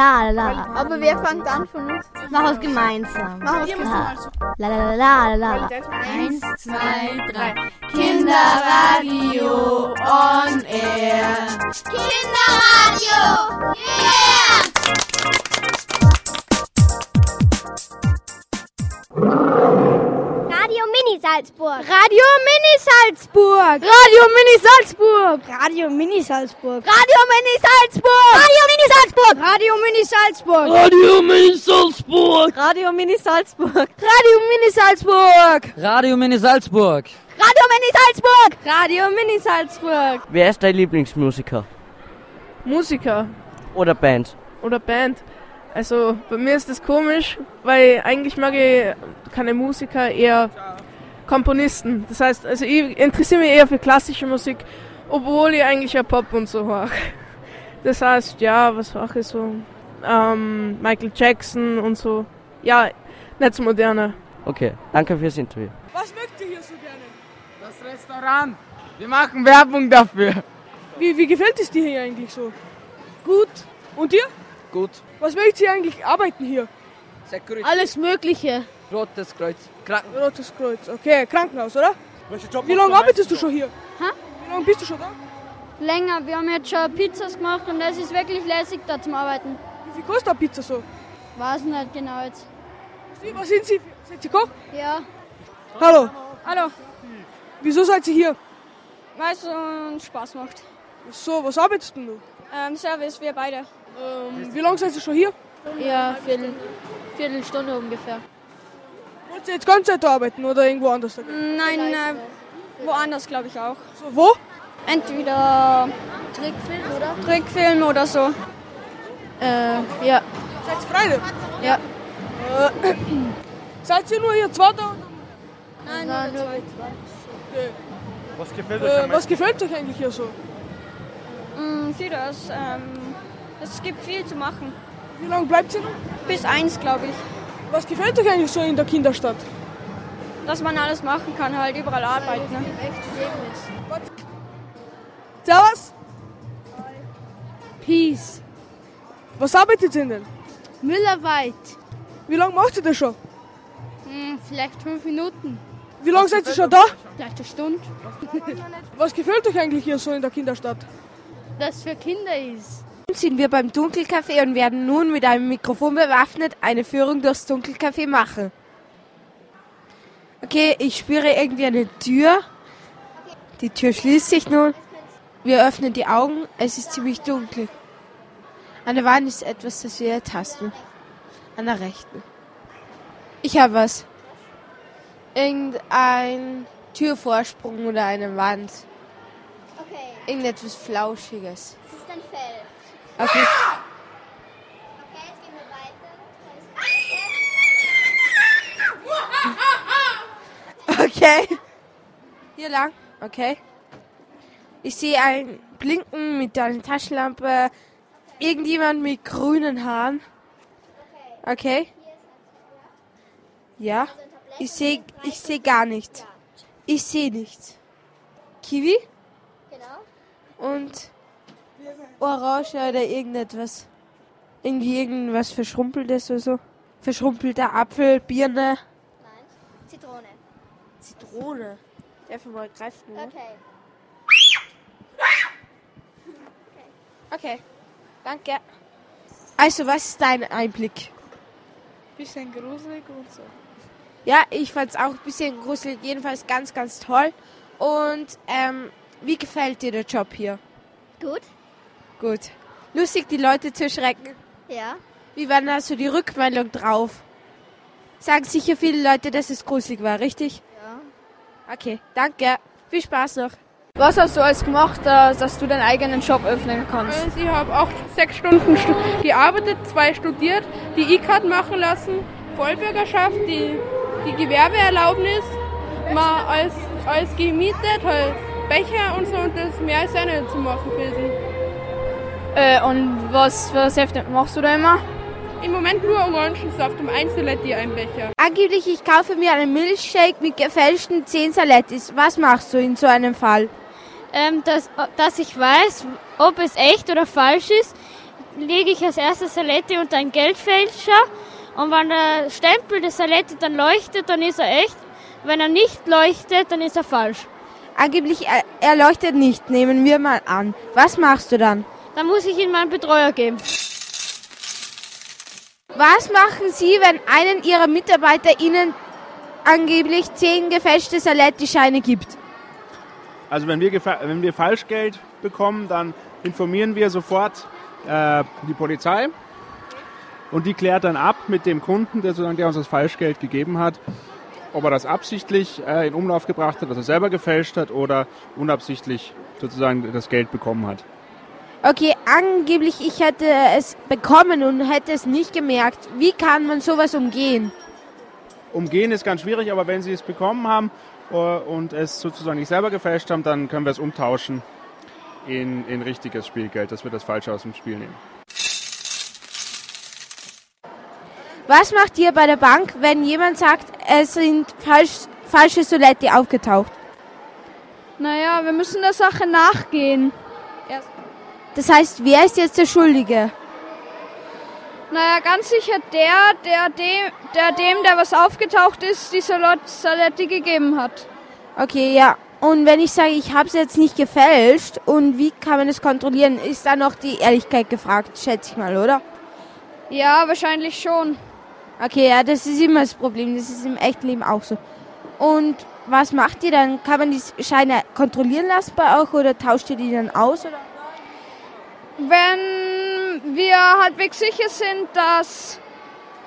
la la. Aber wer fängt an von uns? Machen wir es gemeinsam. Machen wir es gemeinsam. La la la la la. Eins, zwei, drei. Kinderradio on air. Kinderradio! Salzburg. Radio Mini Salzburg. Radio Mini Salzburg. Radio Mini Salzburg. Radio Mini Salzburg. Radio Mini Salzburg. Radio Mini Salzburg. Radio Mini Salzburg. Radio Mini Salzburg. Radio Mini Salzburg. Radio Mini Salzburg. Radio Mini Salzburg. Radio Mini Salzburg. Wer ist dein Lieblingsmusiker? Musiker Oder Band? oder Band. Also bei mir ist das komisch, weil eigentlich mag ich keine Musiker, eher Komponisten. Das heißt, also ich interessiere mich eher für klassische Musik, obwohl ich eigentlich ja Pop und so mache. Das heißt, ja, was mache ich so? Ähm, Michael Jackson und so. Ja, nicht so moderne. Okay, danke fürs Interview. Was mögt ihr hier so gerne? Das Restaurant. Wir machen Werbung dafür. Wie, wie gefällt es dir hier eigentlich so? Gut. Und dir? Gut. Was mögt ihr eigentlich arbeiten hier? Security. Alles Mögliche. Rotes Kreuz. Kranken. Rotes Kreuz. Okay, Krankenhaus, oder? Wie lange arbeitest du schon hier? Wie lange bist du schon da? Länger. Wir haben jetzt schon Pizzas gemacht und es ist wirklich lässig da zum Arbeiten. Wie viel kostet eine Pizza so? Weiß nicht genau jetzt. Sie, was sind Sie? Sind Sie Koch? Ja. Hallo. Hallo. Wieso seid ihr hier? Weil es uns Spaß macht. So, was arbeitest du? Ähm, Service, wir beide. Ähm, wie lange seid ihr schon hier? Ja, Viertel, Viertelstunde ungefähr. Wollt ihr jetzt ganze Zeit arbeiten oder irgendwo anders? Nein, äh, woanders glaube ich auch. So, wo? Entweder Trickfilm oder? Trickfilm oder so. Äh, ja. Seid ihr Freunde? Ja. Äh, seid ihr nur hier zwei da? Nein, Nein nur Okay. Was gefällt euch Äh, was gefällt euch eigentlich hier so? Mm, vieles. Ähm, es gibt viel zu machen. Wie lange bleibt ihr noch? Bis eins, glaube ich. Was gefällt euch eigentlich so in der Kinderstadt? Dass man alles machen kann, halt überall arbeiten. Ne? Servus. Peace. Was arbeitet ihr denn? Müllerweit. Wie lange macht ihr das schon? Hm, vielleicht fünf Minuten. Wie lange seid ihr schon da? Vielleicht eine Stunde. Was gefällt euch eigentlich hier so in der Kinderstadt? Das für Kinder ist. Sind wir beim Dunkelcafé und werden nun mit einem Mikrofon bewaffnet eine Führung durchs Dunkelcafé machen. Okay, ich spüre irgendwie eine Tür. Die Tür schließt sich nun. Wir öffnen die Augen. Es ist ziemlich dunkel. An der Wand ist etwas, das wir ertasten. An der rechten. Ich habe was. Irgendein Türvorsprung oder eine Wand. Okay, Irgendetwas Flauschiges. das ist ein Feld. Okay. Okay, jetzt gehen wir weiter. Okay. Hier lang. Okay. Ich sehe ein Blinken mit einer Taschenlampe. Irgendjemand mit grünen Haaren. Okay. Ja. Ich sehe ich sehe gar nichts. Ich sehe nichts. Kiwi Genau. und Orange oder irgendetwas. Irgendwie irgendwas Verschrumpeltes oder so. Verschrumpelter Apfel, Birne. Nein. Zitrone. Zitrone. Darf ich mal greifen? ne? Okay. Okay, danke. Also, was ist dein Einblick? Bisschen gruselig und so. Ja, ich fand es auch ein bisschen gruselig, jedenfalls ganz, ganz toll. Und ähm, wie gefällt dir der Job hier? Gut. Gut. Lustig, die Leute zu erschrecken. Ja. Wie war denn so die Rückmeldung drauf? Sagen sicher viele Leute, dass es gruselig war, richtig? Ja. Okay, danke. Viel Spaß noch. Was hast du alles gemacht, äh, dass du deinen eigenen Job öffnen kannst? Also ich habe auch sechs Stunden stu gearbeitet, zwei studiert, die E-Card machen lassen, Vollbürgerschaft, die, die Gewerbeerlaubnis, mal alles, alles gemietet, halt Becher und so und das mehr auch nicht zu machen gewesen. Äh, und was für Säfte machst du da immer? Im Moment nur Orangensaft um ein Saletti ein Becher. Angeblich, ich kaufe mir einen Milchshake mit gefälschten 10 Salettis. Was machst du in so einem Fall? Ähm, dass, dass ich weiß, ob es echt oder falsch ist, lege ich als erstes Saletti unter einen Geldfälscher und wenn der Stempel des Saletti dann leuchtet, dann ist er echt. Wenn er nicht leuchtet, dann ist er falsch. Angeblich, er, er leuchtet nicht, nehmen wir mal an. Was machst du dann? Dann muss ich ihn meinen Betreuer geben. Was machen Sie, wenn einen Ihrer Mitarbeiter Ihnen angeblich zehn gefälschte Saletti-Scheine gibt? Also wenn wir, wenn wir Falschgeld bekommen, dann informieren wir sofort äh, die Polizei und die klärt dann ab mit dem Kunden, der, der uns das Falschgeld gegeben hat, ob er das absichtlich äh, in Umlauf gebracht hat, also selber gefälscht hat oder unabsichtlich sozusagen das Geld bekommen hat. Okay, angeblich ich hätte es bekommen und hätte es nicht gemerkt. Wie kann man sowas umgehen? Umgehen ist ganz schwierig, aber wenn Sie es bekommen haben äh, und es sozusagen nicht selber gefälscht haben, dann können wir es umtauschen in, in richtiges Spielgeld, dass wir das Falsche aus dem Spiel nehmen. Was macht ihr bei der Bank, wenn jemand sagt, es sind falsch, falsche Soletti aufgetaucht? Naja, wir müssen der Sache nachgehen. Das heißt, wer ist jetzt der Schuldige? Naja, ganz sicher der, der dem, der, dem, der was aufgetaucht ist, die Saletti gegeben hat. Okay, ja. Und wenn ich sage, ich habe es jetzt nicht gefälscht, und wie kann man das kontrollieren? Ist da noch die Ehrlichkeit gefragt, schätze ich mal, oder? Ja, wahrscheinlich schon. Okay, ja, das ist immer das Problem. Das ist im echten Leben auch so. Und was macht ihr dann? Kann man die Scheine kontrollieren lassen bei euch oder tauscht ihr die dann aus? Oder? Wenn wir halbwegs sicher sind, dass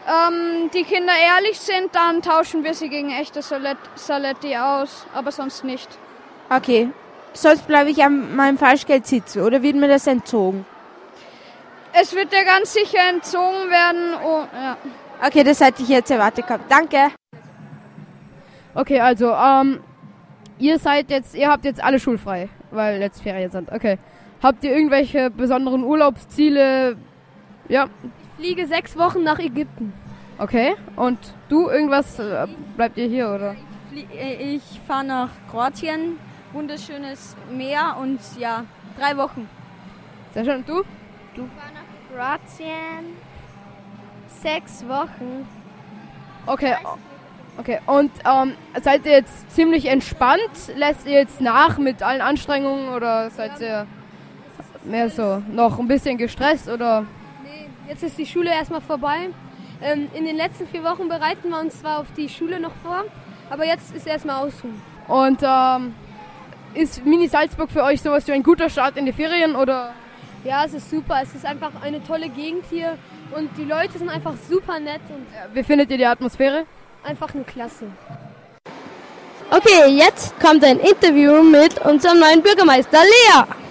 ähm, die Kinder ehrlich sind, dann tauschen wir sie gegen echte Saletti aus, aber sonst nicht. Okay, sonst bleibe ich an meinem Falschgeld sitzen oder wird mir das entzogen? Es wird dir ganz sicher entzogen werden. Oh, ja. Okay, das hätte ich jetzt erwartet gehabt. Danke. Okay, also, ähm, ihr seid jetzt, ihr habt jetzt alle schulfrei, weil jetzt Ferien sind. Okay. Habt ihr irgendwelche besonderen Urlaubsziele? Ja. Ich fliege sechs Wochen nach Ägypten. Okay. Und du irgendwas? Äh, bleibt ihr hier oder? Ich, äh, ich fahre nach Kroatien. Wunderschönes Meer und ja, drei Wochen. Sehr schön. Und du? Du? Ich fahre nach Kroatien. Sechs Wochen. Okay. Okay, und ähm, seid ihr jetzt ziemlich entspannt? Lässt ihr jetzt nach mit allen Anstrengungen oder seid ihr mehr so noch ein bisschen gestresst oder? Nee, jetzt ist die Schule erstmal vorbei. Ähm, in den letzten vier Wochen bereiten wir uns zwar auf die Schule noch vor, aber jetzt ist erstmal Ausruhen. Und ähm, ist Mini Salzburg für euch sowas wie ein guter Start in die Ferien oder? Ja, es ist super. Es ist einfach eine tolle Gegend hier und die Leute sind einfach super nett. Und wie findet ihr die Atmosphäre? Einfach nur klasse. Okay, jetzt kommt ein Interview mit unserem neuen Bürgermeister Lea.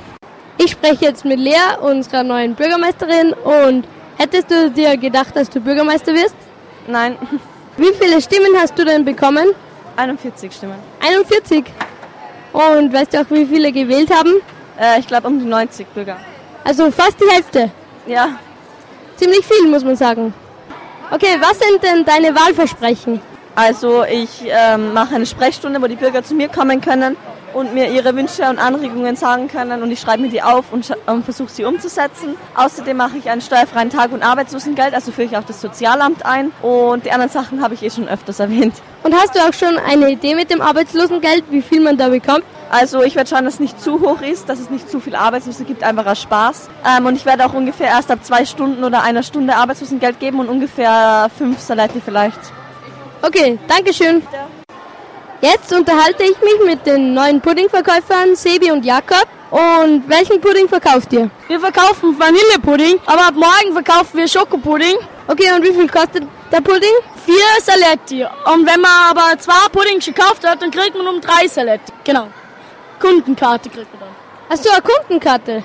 Ich spreche jetzt mit Lea, unserer neuen Bürgermeisterin. Und hättest du dir gedacht, dass du Bürgermeister wirst? Nein. Wie viele Stimmen hast du denn bekommen? 41 Stimmen. 41? Und weißt du auch, wie viele gewählt haben? Äh, ich glaube um die 90 Bürger. Also fast die Hälfte? Ja. Ziemlich viel, muss man sagen. Okay, was sind denn deine Wahlversprechen? Also ich ähm, mache eine Sprechstunde, wo die Bürger zu mir kommen können und mir ihre Wünsche und Anregungen sagen können und ich schreibe mir die auf und, und versuche sie umzusetzen. Außerdem mache ich einen steuerfreien Tag- und Arbeitslosengeld, also führe ich auch das Sozialamt ein und die anderen Sachen habe ich eh schon öfters erwähnt. Und hast du auch schon eine Idee mit dem Arbeitslosengeld, wie viel man da bekommt? Also ich werde schauen, dass es nicht zu hoch ist, dass es nicht zu viel Arbeitslose gibt, einfach aus Spaß. Ähm, und ich werde auch ungefähr erst ab zwei Stunden oder einer Stunde Arbeitslosengeld geben und ungefähr fünf Salati vielleicht. Okay, Dankeschön. Jetzt unterhalte ich mich mit den neuen Puddingverkäufern Sebi und Jakob. Und welchen Pudding verkauft ihr? Wir verkaufen Vanillepudding, aber ab morgen verkaufen wir Schokopudding. Okay, und wie viel kostet der Pudding? Vier Saletti. Und wenn man aber zwei Puddings gekauft hat, dann kriegt man um drei Saletti. Genau. Kundenkarte kriegt man dann. Hast du eine Kundenkarte?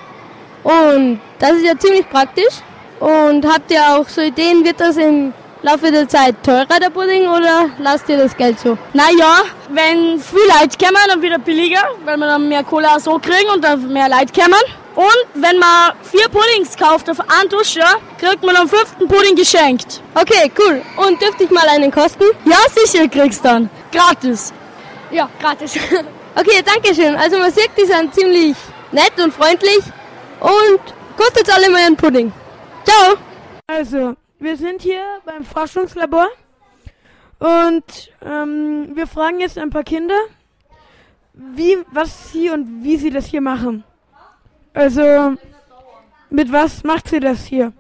Und das ist ja ziemlich praktisch. Und habt ihr auch so Ideen, wird das im Laufe der Zeit teurer, der Pudding, oder lasst ihr das Geld so? Naja, wenn viele Leute kommen, dann wieder billiger, weil wir dann mehr Cola so kriegen und dann mehr Leute kommen. Und wenn man vier Puddings kauft auf einen Dusche, kriegt man am fünften Pudding geschenkt. Okay, cool. Und dürfte ich mal einen kosten? Ja, sicher kriegst du dann. Gratis. Ja, gratis. okay, danke schön. Also man sieht, die sind ziemlich nett und freundlich und kostet alle mal einen Pudding. Ciao! Also, wir sind hier beim Forschungslabor und ähm, wir fragen jetzt ein paar Kinder, wie, was sie und wie sie das hier machen. Also, mit was macht sie das hier?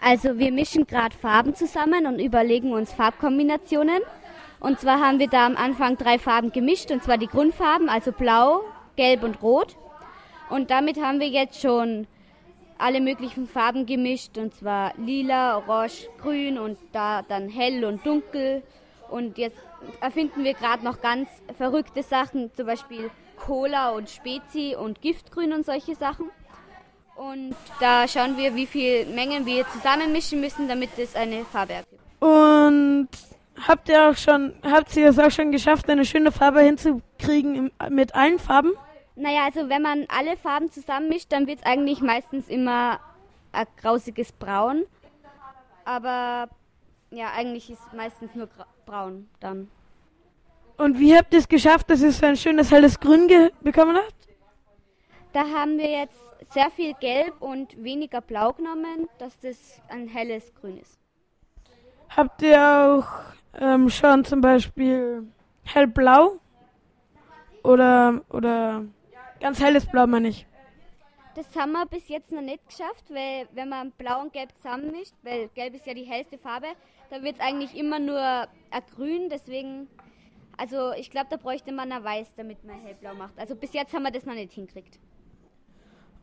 Also wir mischen gerade Farben zusammen und überlegen uns Farbkombinationen. Und zwar haben wir da am Anfang drei Farben gemischt, und zwar die Grundfarben, also blau, gelb und rot. Und damit haben wir jetzt schon alle möglichen Farben gemischt, und zwar lila, orange, grün und da dann hell und dunkel. Und jetzt erfinden wir gerade noch ganz verrückte Sachen, zum Beispiel Cola und Spezi und Giftgrün und solche Sachen. Und da schauen wir, wie viel Mengen wir zusammenmischen müssen, damit es eine Farbe ergibt. Und habt ihr auch schon, habt ihr es auch schon geschafft, eine schöne Farbe hinzukriegen mit allen Farben? Naja, also wenn man alle Farben zusammenmischt, dann wird es eigentlich meistens immer ein grausiges Braun. Aber ja, eigentlich ist meistens nur braun dann. Und wie habt ihr es geschafft, dass ihr so ein schönes helles Grün bekommen habt? Da haben wir jetzt sehr viel Gelb und weniger Blau genommen, dass das ein helles Grün ist. Habt ihr auch ähm, schon zum Beispiel hellblau oder, oder ganz helles Blau, meine ich? Das haben wir bis jetzt noch nicht geschafft, weil wenn man Blau und Gelb zusammenmischt, weil Gelb ist ja die hellste Farbe, da wird es eigentlich immer nur ein Grün, deswegen, also ich glaube, da bräuchte man ein Weiß, damit man hellblau macht. Also bis jetzt haben wir das noch nicht hinkriegt.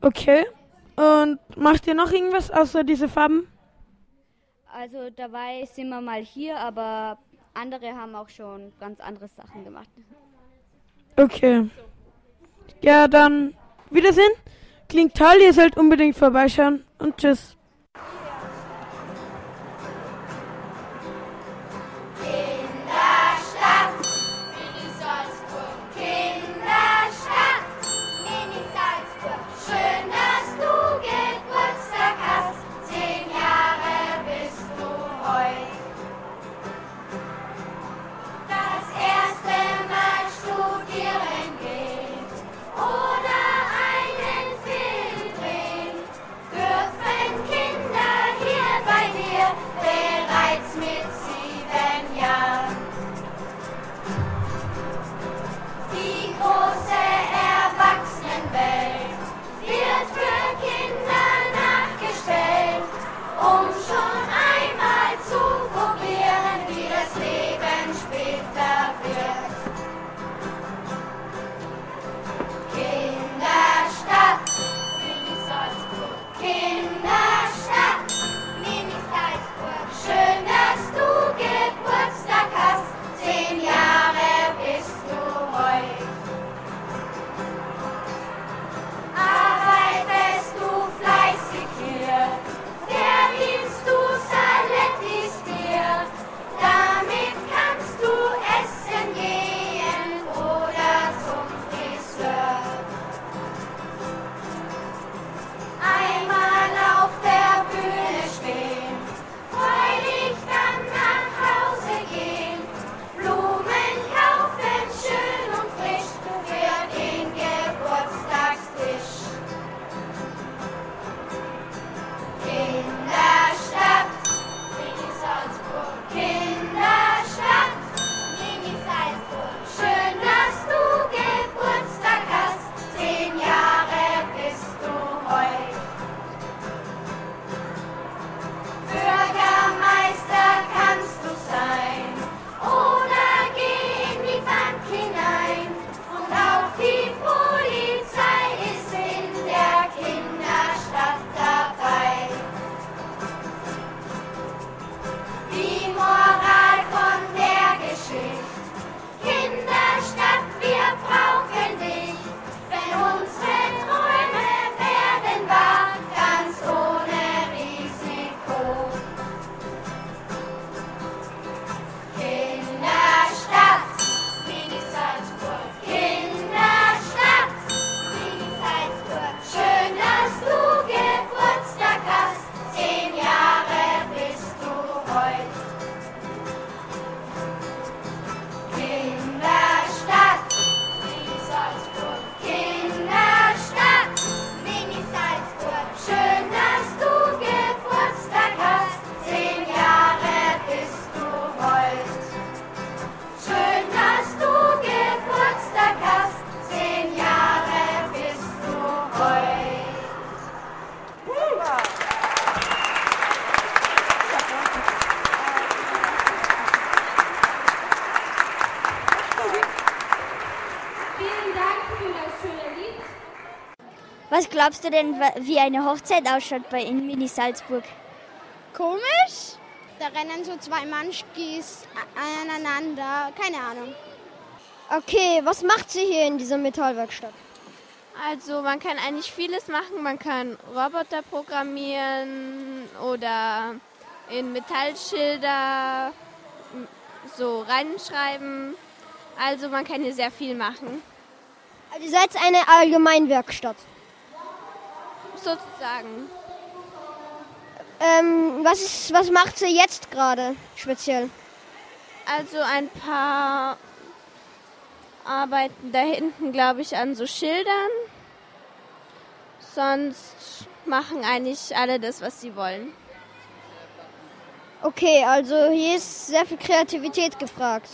Okay. Und macht ihr noch irgendwas außer diese Farben? Also dabei sind wir mal hier, aber andere haben auch schon ganz andere Sachen gemacht. Okay. Ja, dann Wiedersehen. Klingt toll, ihr sollt unbedingt vorbeischauen und tschüss. Glaubst du denn, wie eine Hochzeit ausschaut bei in Mini Salzburg? Komisch. Da rennen so zwei Manschkis aneinander. Keine Ahnung. Okay, was macht sie hier in dieser Metallwerkstatt? Also man kann eigentlich vieles machen. Man kann Roboter programmieren oder in Metallschilder so reinschreiben. Also man kann hier sehr viel machen. Also ihr seid eine Allgemeinwerkstatt. Sozusagen. Ähm, was, ist, was macht sie jetzt gerade speziell? Also ein paar arbeiten da hinten, glaube ich, an so Schildern. Sonst machen eigentlich alle das, was sie wollen. Okay, also hier ist sehr viel Kreativität gefragt.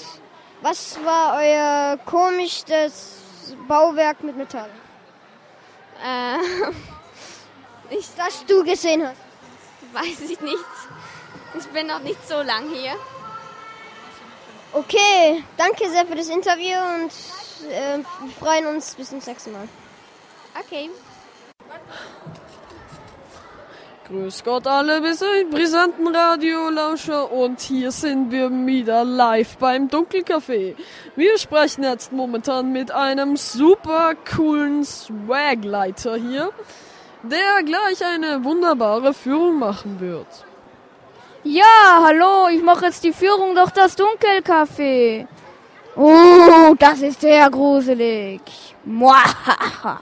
Was war euer komischstes Bauwerk mit Metall? Äh, ich, das du gesehen hast. Weiß ich nicht. Ich bin noch nicht so lang hier. Okay, danke sehr für das Interview und äh, wir freuen uns bis zum nächsten Mal. Okay. Grüß Gott alle brisanten Radiolauscher und hier sind wir wieder live beim Dunkelcafé. Wir sprechen jetzt momentan mit einem super coolen Swagleiter hier, der gleich eine wunderbare Führung machen wird. Ja, hallo, ich mache jetzt die Führung durch das Dunkelcafé. Oh, das ist sehr gruselig. Muahaha.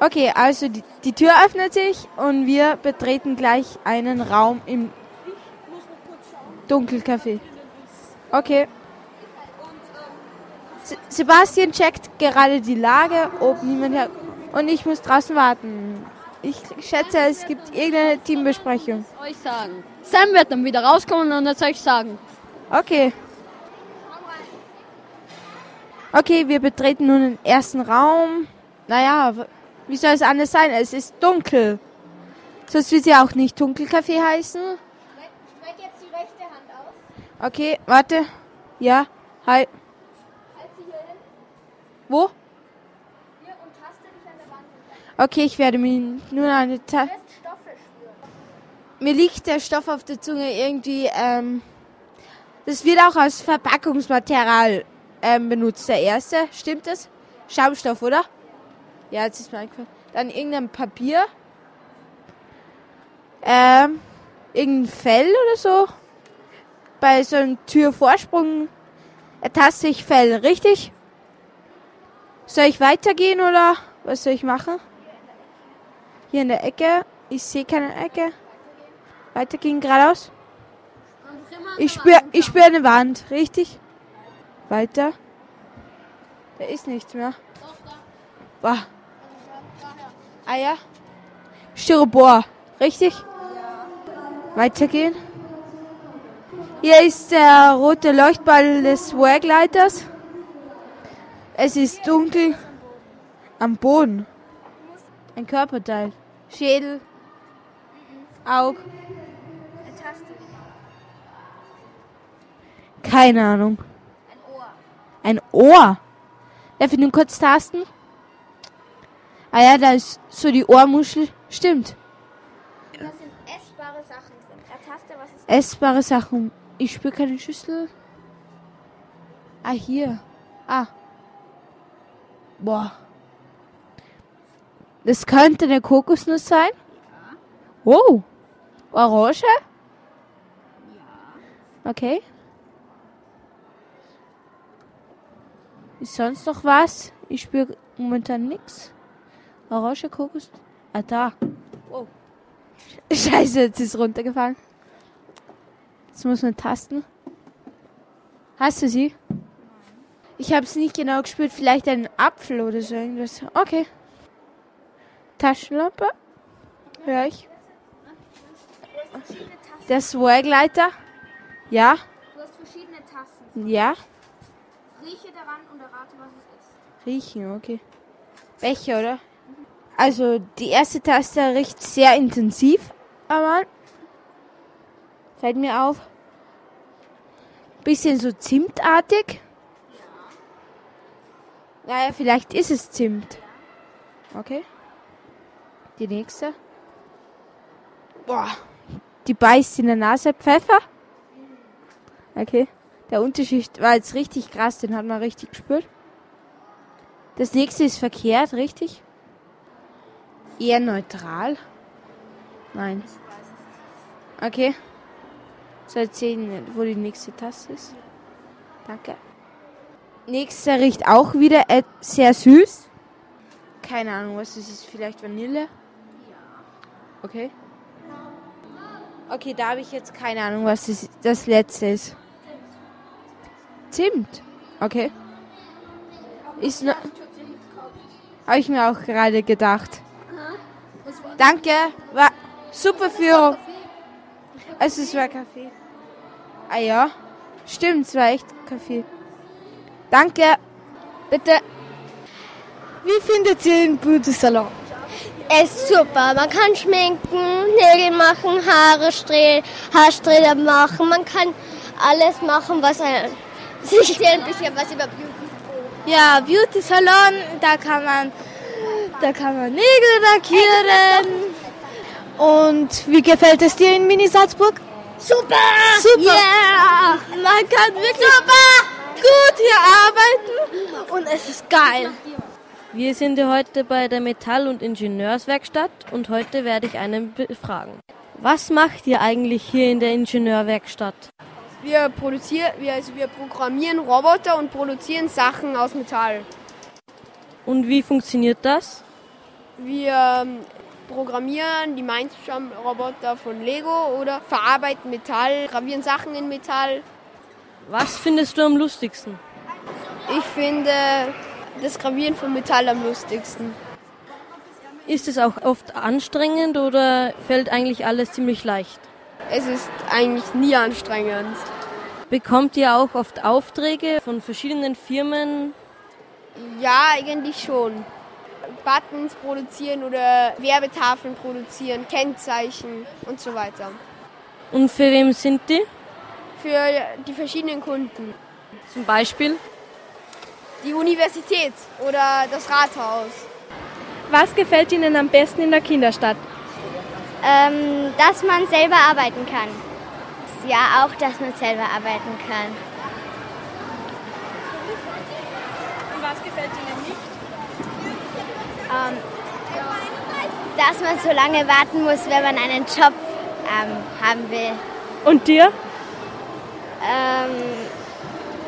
Okay, also die, die Tür öffnet sich und wir betreten gleich einen Raum im Dunkelcafé. Okay. Se- Sebastian checkt gerade die Lage, ob niemand her... Und ich muss draußen warten. Ich schätze, es gibt irgendeine Teambesprechung. Euch sagen. Sam wird dann wieder rauskommen und das euch sagen. Okay. Okay, wir betreten nun den ersten Raum. Naja, wie soll es anders sein? Es ist dunkel. Sonst wird sie auch nicht Dunkelcafé heißen. Streck jetzt die rechte Hand aus. Okay, warte. Ja, hi. Halt sie hier hin. Wo? Hier und taste dich an der Wand. Okay, ich werde mir nur eine Ta. Mir liegt der Stoff auf der Zunge irgendwie, ähm, das wird auch als Verpackungsmaterial ähm, benutzt, der erste. Stimmt das? Schaumstoff, oder? Ja, jetzt ist mir eingefallen. Dann irgendein Papier. Ähm, irgendein Fell oder so. Bei so einem Türvorsprung ertaste ich Fell, richtig? Soll ich weitergehen oder was soll ich machen? Hier in der Ecke. Ich sehe keine Ecke. Weitergehen geradeaus. Ich spüre ich spür eine Wand, richtig? Weiter. Da ist nichts mehr. Boah. Ah ja. Styropor, richtig? Weitergehen. Hier ist der rote Leuchtball des Workleiters. Es ist dunkel. Am Boden. Ein Körperteil. Schädel. Aug. Keine Ahnung. Ein Ohr. Darf ich nur kurz tasten? Ah ja, da ist so die Ohrmuschel. Stimmt. Da sind essbare Sachen drin. Ertaste, was ist Essbare Sachen. Ich spüre keine Schüssel. Ah, hier. Ah. Boah. Das könnte eine Kokosnuss sein. Wow. Orange? Okay. Ist sonst noch was? Ich spüre momentan nichts. Orange, Kokos. Ah, da. Wow. Scheiße, jetzt ist es runtergefallen. Jetzt muss man tasten. Hast du sie? Ich habe es nicht genau gespürt. Vielleicht ein Apfel oder so irgendwas. Okay. Taschenlampe. Hör ich. Der Swagleiter. Ja. Du hast verschiedene Tasten. Ja. Rieche daran und errate, was es ist. Riechen, okay. Becher, oder? Also die erste Taste riecht sehr intensiv, aber fällt mir auf. Bisschen so zimtartig. Naja, vielleicht ist es Zimt. Okay. Die nächste. Boah. Die beißt in der Nase Pfeffer. Okay. Der Unterschied war jetzt richtig krass, den hat man richtig gespürt. Das nächste ist verkehrt, richtig? Eher neutral? Nein. Okay. So erzählen, wo die nächste Taste ist. Danke. Nächster riecht auch wieder sehr süß. Keine Ahnung, was das ist. Vielleicht Vanille? Okay. Okay, da habe ich jetzt keine Ahnung, was das, das letzte ist. Zimt. Okay. Ist noch. Habe ich mir auch gerade gedacht. Danke. War super Führung. Es war Kaffee. Ah ja. Stimmt, es war echt Kaffee. Danke. Bitte. Wie findet ihr den Beauty-Salon? Es ist super. Man kann schminken, Nägel machen, Haare strehen, Haarsträhne machen. Man kann alles machen, was ein, sich ein bisschen was über Beauty. Ja, Beauty Salon, da kann man, da kann man Nägel lackieren. Und wie gefällt es dir in Mini Salzburg? Super! Super! Yeah! Man kann wirklich super gut hier arbeiten und es ist geil. Wir sind ja heute bei der Metall- und Ingenieurswerkstatt und heute werde ich einen befragen. Was macht ihr eigentlich hier in der Ingenieurwerkstatt? Wir produzieren, wir, also wir programmieren Roboter und produzieren Sachen aus Metall. Und wie funktioniert das? Wir ähm, programmieren die Mindstorm-Roboter von Lego oder verarbeiten Metall, gravieren Sachen in Metall. Was findest du am lustigsten? Ich finde das Gravieren von Metall am lustigsten. Ist es auch oft anstrengend oder fällt eigentlich alles ziemlich leicht? Es ist eigentlich nie anstrengend. Bekommt ihr auch oft Aufträge von verschiedenen Firmen? Ja, eigentlich schon. Buttons produzieren oder Werbetafeln produzieren, Kennzeichen und so weiter. Und für wem sind die? Für die verschiedenen Kunden. Zum Beispiel? Die Universität oder das Rathaus. Was gefällt Ihnen am besten in der Kinderstadt? Ähm, dass man selber arbeiten kann. Ja, auch, dass man selber arbeiten kann. Und was gefällt Ihnen nicht? Ähm, dass man so lange warten muss, wenn man einen Job ähm, haben will. Und dir? Ähm,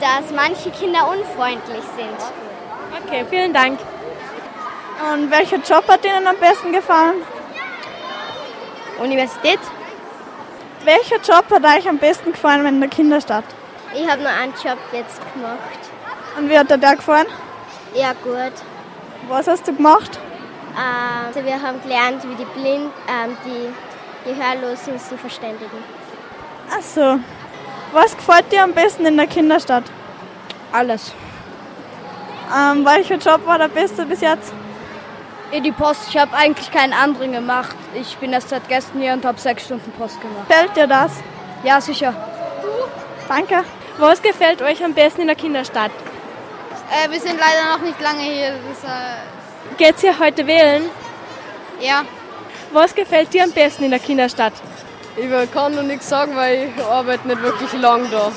dass manche Kinder unfreundlich sind. Okay, vielen Dank. Und welcher Job hat Ihnen am besten gefallen? Universität? Welcher Job hat euch am besten gefallen in der Kinderstadt? Ich habe nur einen Job jetzt gemacht. Und wie hat dir der gefallen? Ja, gut. Was hast du gemacht? Ähm, also wir haben gelernt, wie die Blind, ähm, die Gehörlosen zu verständigen. Ach so. Was gefällt dir am besten in der Kinderstadt? Alles. Ähm, welcher Job war der beste bis jetzt? In die Post. Ich habe eigentlich keinen anderen gemacht. Ich bin erst seit gestern hier und habe sechs Stunden Post gemacht. Gefällt dir das? Ja, sicher. Danke. Was gefällt euch am besten in der Kinderstadt? Äh, wir sind leider noch nicht lange hier. Das, äh Geht's ihr heute wählen? Ja. Was gefällt dir am besten in der Kinderstadt? Ich kann noch nichts sagen, weil ich arbeite nicht wirklich lang da.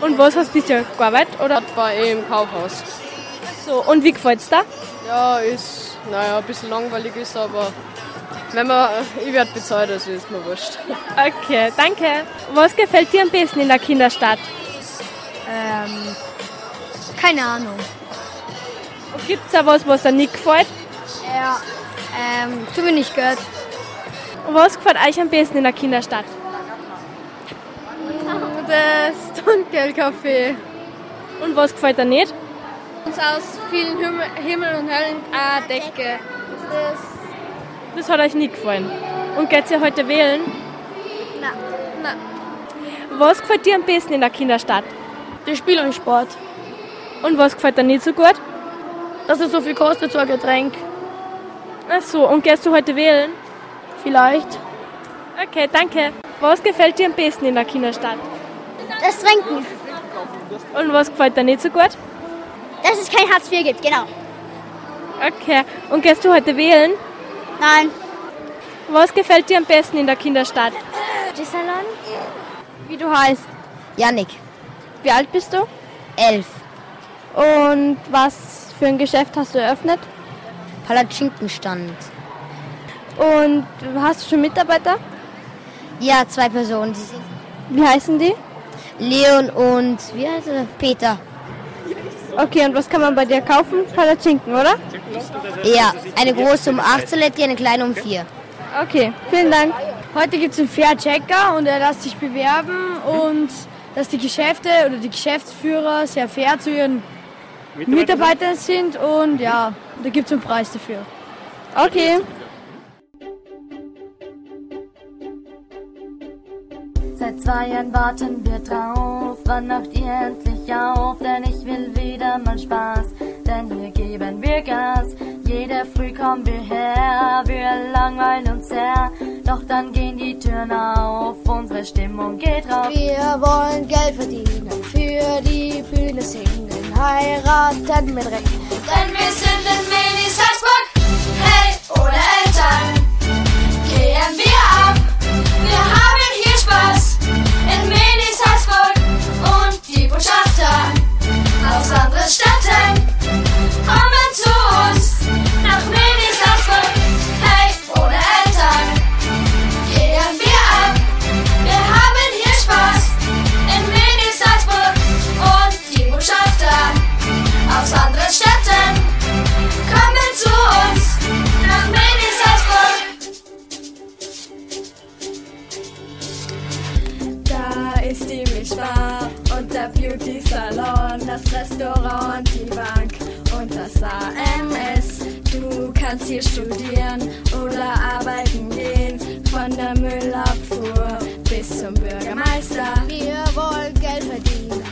Und was hast du bisher gearbeitet? Oder? Bei im Kaufhaus. So, und wie gefällt's da? Ja, ist, naja, ein bisschen langweilig ist, aber wenn man, ich werde bezahlt, also ist mir wurscht. Okay, danke. Was gefällt dir am besten in der Kinderstadt? Ähm, keine Ahnung. Gibt es da was, was dir nicht gefällt? Ja, ähm, zu wenig Geld. Was gefällt euch am besten in der Kinderstadt? Das Dunkelcafé. Und was gefällt dir nicht? Uns aus vielen Himmel, Himmel und Höllen äh, Decke. Das, Das hat euch nicht gefallen. Und geht ihr heute wählen? Na, na. Was gefällt dir am besten in der Kinderstadt? Die Spiel und Sport. Und was gefällt dir nicht so gut? Dass es so viel kostet, so ein Getränk. Ach so, und gehst du heute wählen? Vielleicht. Okay, danke. Was gefällt dir am besten in der Kinderstadt? Das Trinken. Und was gefällt dir nicht so gut? Dass es kein Hartz IV gibt, genau. Okay, und gehst du heute wählen? Nein. Was gefällt dir am besten in der Kinderstadt? Salon? Wie du heißt? Janik. Wie alt bist du? Elf. Und was für ein Geschäft hast du eröffnet? Palatschinkenstand. Und hast du schon Mitarbeiter? Ja, zwei Personen. Die sind Wie heißen die? Leon und wie heißt er? Peter. Okay, und was kann man bei dir kaufen? Palatschinken, oder? Ja, eine große um 8 Saletti, eine kleine um 4. Okay, vielen Dank. Heute gibt es einen Fair-Checker und er lässt sich bewerben und dass die Geschäfte oder die Geschäftsführer sehr fair zu ihren Mitarbeitern sind und ja, da gibt es einen Preis dafür. Okay. Seit zwei Jahren warten wir drauf, wann macht ihr endlich auf? Denn ich will wieder mal Spaß, denn hier geben wir Gas. Jede Früh kommen wir her, wir langweilen uns sehr. Doch dann gehen die Türen auf, unsere Stimmung geht rauf. Wir wollen Geld verdienen, für die Bühne singen, heiraten mit Recht. Denn wir sind das Restaurant, die Bank und das AMS. Du kannst hier studieren oder arbeiten gehen, von der Müllabfuhr bis zum Bürgermeister. Wir wollen Geld verdienen